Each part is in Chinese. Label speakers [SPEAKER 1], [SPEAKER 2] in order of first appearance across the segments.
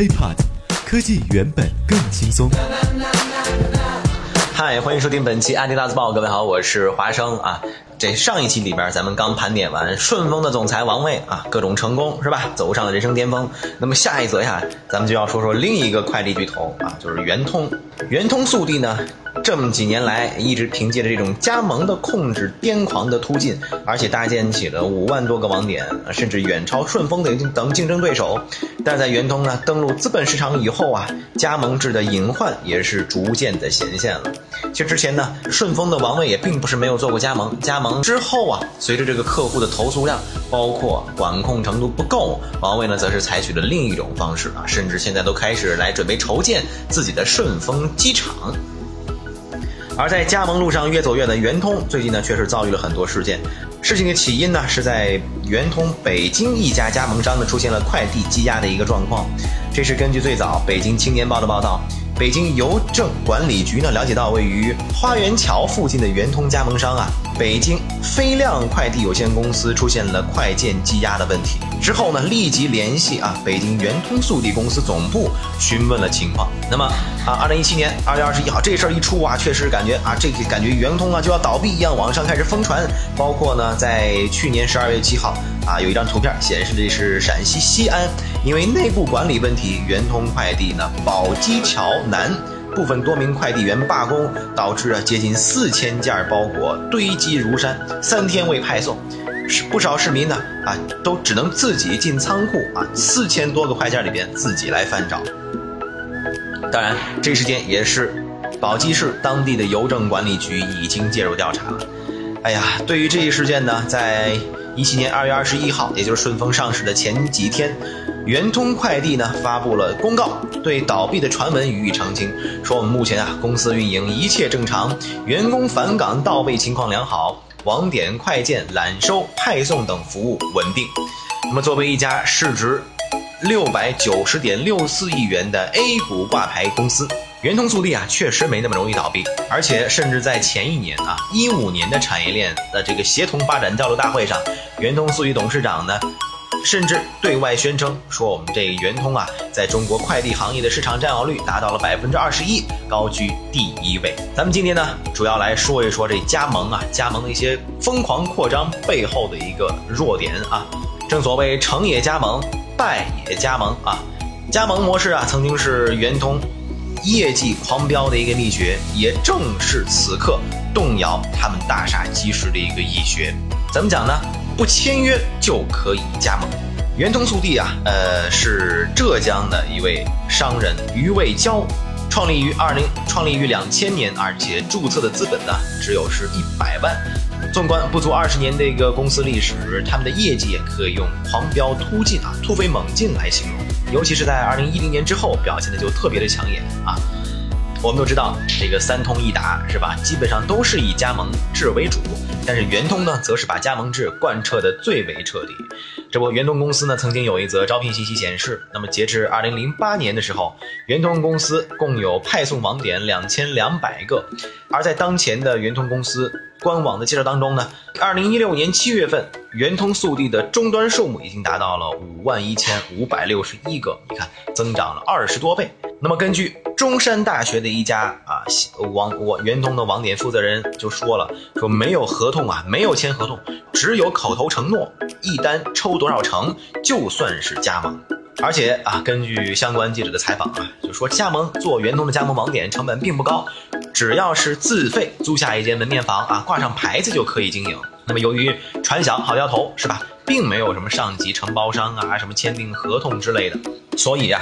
[SPEAKER 1] HiPod，科技原本更轻松。
[SPEAKER 2] 嗨，欢迎收听本期《安迪大字报》，各位好，我是华生啊。这上一期里边，咱们刚盘点完顺丰的总裁王卫啊，各种成功是吧？走上了人生巅峰。那么下一则呀，咱们就要说说另一个快递巨头啊，就是圆通。圆通速递呢？这么几年来，一直凭借着这种加盟的控制癫狂的突进，而且搭建起了五万多个网点，甚至远超顺丰等等竞争对手。但是在圆通呢登陆资本市场以后啊，加盟制的隐患也是逐渐的显现了。其实之前呢，顺丰的王卫也并不是没有做过加盟，加盟之后啊，随着这个客户的投诉量，包括管控程度不够，王卫呢则是采取了另一种方式啊，甚至现在都开始来准备筹建自己的顺丰机场。而在加盟路上越走越的圆通，最近呢却是遭遇了很多事件。事情的起因呢是在圆通北京一家加盟商呢出现了快递积压的一个状况。这是根据最早北京青年报的报道。北京邮政管理局呢了解到，位于花园桥附近的圆通加盟商啊，北京飞量快递有限公司出现了快件积压的问题。之后呢，立即联系啊北京圆通速递公司总部询问了情况。那么啊，二零一七年二月二十一号这事儿一出啊，确实感觉啊这个感觉圆通啊就要倒闭一样，网上开始疯传。包括呢，在去年十二月七号啊，有一张图片显示的是陕西西安，因为内部管理问题，圆通快递呢宝鸡桥南部分多名快递员罢工，导致啊接近四千件包裹堆积如山，三天未派送。不少市民呢啊，都只能自己进仓库啊，四千多个快件里边自己来翻找。当然，这事件也是宝鸡市当地的邮政管理局已经介入调查了。哎呀，对于这一事件呢，在一七年二月二十一号，也就是顺丰上市的前几天，圆通快递呢发布了公告，对倒闭的传闻予以澄清，说我们目前啊公司运营一切正常，员工返岗到位情况良好。网点快件揽收、派送等服务稳定。那么，作为一家市值六百九十点六四亿元的 A 股挂牌公司，圆通速递啊，确实没那么容易倒闭。而且，甚至在前一年啊，一五年的产业链的这个协同发展交流大会上，圆通速递董事长呢。甚至对外宣称说，我们这圆通啊，在中国快递行业的市场占有率达到了百分之二十一，高居第一位。咱们今天呢，主要来说一说这加盟啊，加盟的一些疯狂扩张背后的一个弱点啊。正所谓成也加盟，败也加盟啊。加盟模式啊，曾经是圆通业绩狂飙的一个秘诀，也正是此刻动摇他们大厦基石的一个异穴。怎么讲呢？不签约就可以加盟。圆通速递啊，呃，是浙江的一位商人于卫娇，创立于二零，创立于两千年，而且注册的资本呢，只有是一百万。纵观不足二十年的一个公司历史，他们的业绩也可以用狂飙突进啊，突飞猛进来形容。尤其是在二零一零年之后，表现的就特别的抢眼啊。我们都知道，这个三通一达是吧？基本上都是以加盟制为主，但是圆通呢，则是把加盟制贯彻的最为彻底。这不，圆通公司呢，曾经有一则招聘信息显示，那么截至二零零八年的时候，圆通公司共有派送网点两千两百个，而在当前的圆通公司官网的介绍当中呢，二零一六年七月份，圆通速递的终端数目已经达到了五万一千五百六十一个，你看，增长了二十多倍。那么根据中山大学的一家啊网网圆通的网点负责人就说了，说没有合同啊，没有签合同，只有口头承诺，一单抽多少成就算是加盟。而且啊，根据相关记者的采访啊，就说加盟做圆通的加盟网点成本并不高，只要是自费租下一间门面房啊，挂上牌子就可以经营。那么由于传响好摇头是吧，并没有什么上级承包商啊，什么签订合同之类的，所以啊。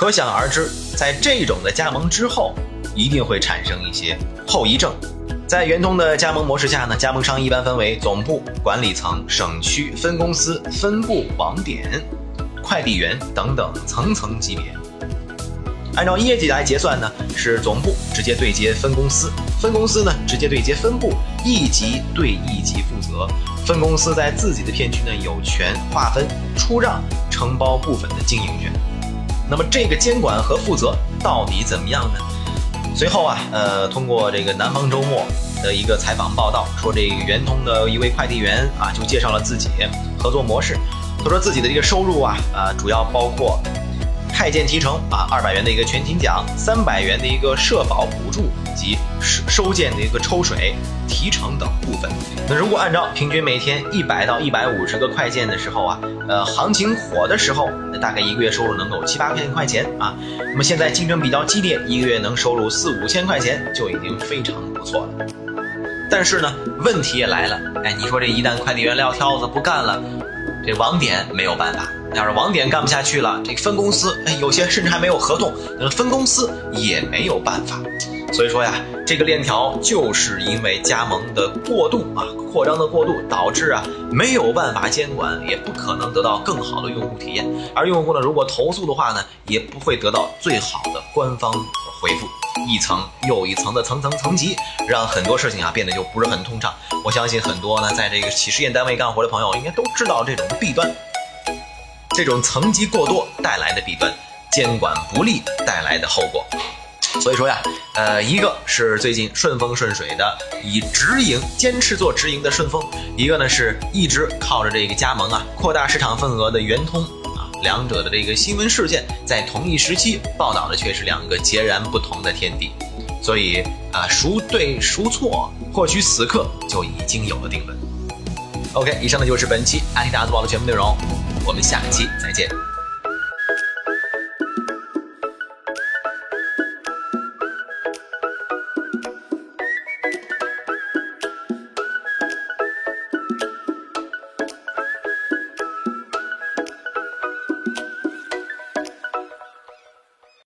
[SPEAKER 2] 可想而知，在这种的加盟之后，一定会产生一些后遗症。在圆通的加盟模式下呢，加盟商一般分为总部、管理层、省区、分公司、分部、网点、快递员等等层层级别。按照业绩来结算呢，是总部直接对接分公司，分公司呢直接对接分部，一级对一级负责。分公司在自己的片区呢，有权划分、出让、承包部分的经营权。那么这个监管和负责到底怎么样呢？随后啊，呃，通过这个南方周末的一个采访报道，说这个圆通的一位快递员啊，就介绍了自己合作模式。他说自己的这个收入啊，啊，主要包括派件提成啊，二百元的一个全勤奖，三百元的一个社保补助及收收件的一个抽水提成等部分。那如果按照平均每天一百到一百五十个快件的时候啊，呃，行情火的时候，那大概一个月收入能够七八千块钱啊。那么现在竞争比较激烈，一个月能收入四五千块钱就已经非常不错了。但是呢，问题也来了，哎，你说这一旦快递员撂挑子不干了，这网点没有办法。要是网点干不下去了，这分公司，哎，有些甚至还没有合同，那分公司也没有办法。所以说呀，这个链条就是因为加盟的过度啊，扩张的过度，导致啊没有办法监管，也不可能得到更好的用户体验。而用户呢，如果投诉的话呢，也不会得到最好的官方回复。一层又一层的层层层级，让很多事情啊变得就不是很通畅。我相信很多呢，在这个企事业单位干活的朋友，应该都知道这种弊端。这种层级过多带来的弊端，监管不力带来的后果。所以说呀，呃，一个是最近顺风顺水的以直营坚持做直营的顺丰，一个呢是一直靠着这个加盟啊扩大市场份额的圆通啊，两者的这个新闻事件在同一时期报道的却是两个截然不同的天地。所以啊，孰对孰错，或许此刻就已经有了定论。OK，以上呢就是本期阿迪达斯报的全部内容。我们下期再见。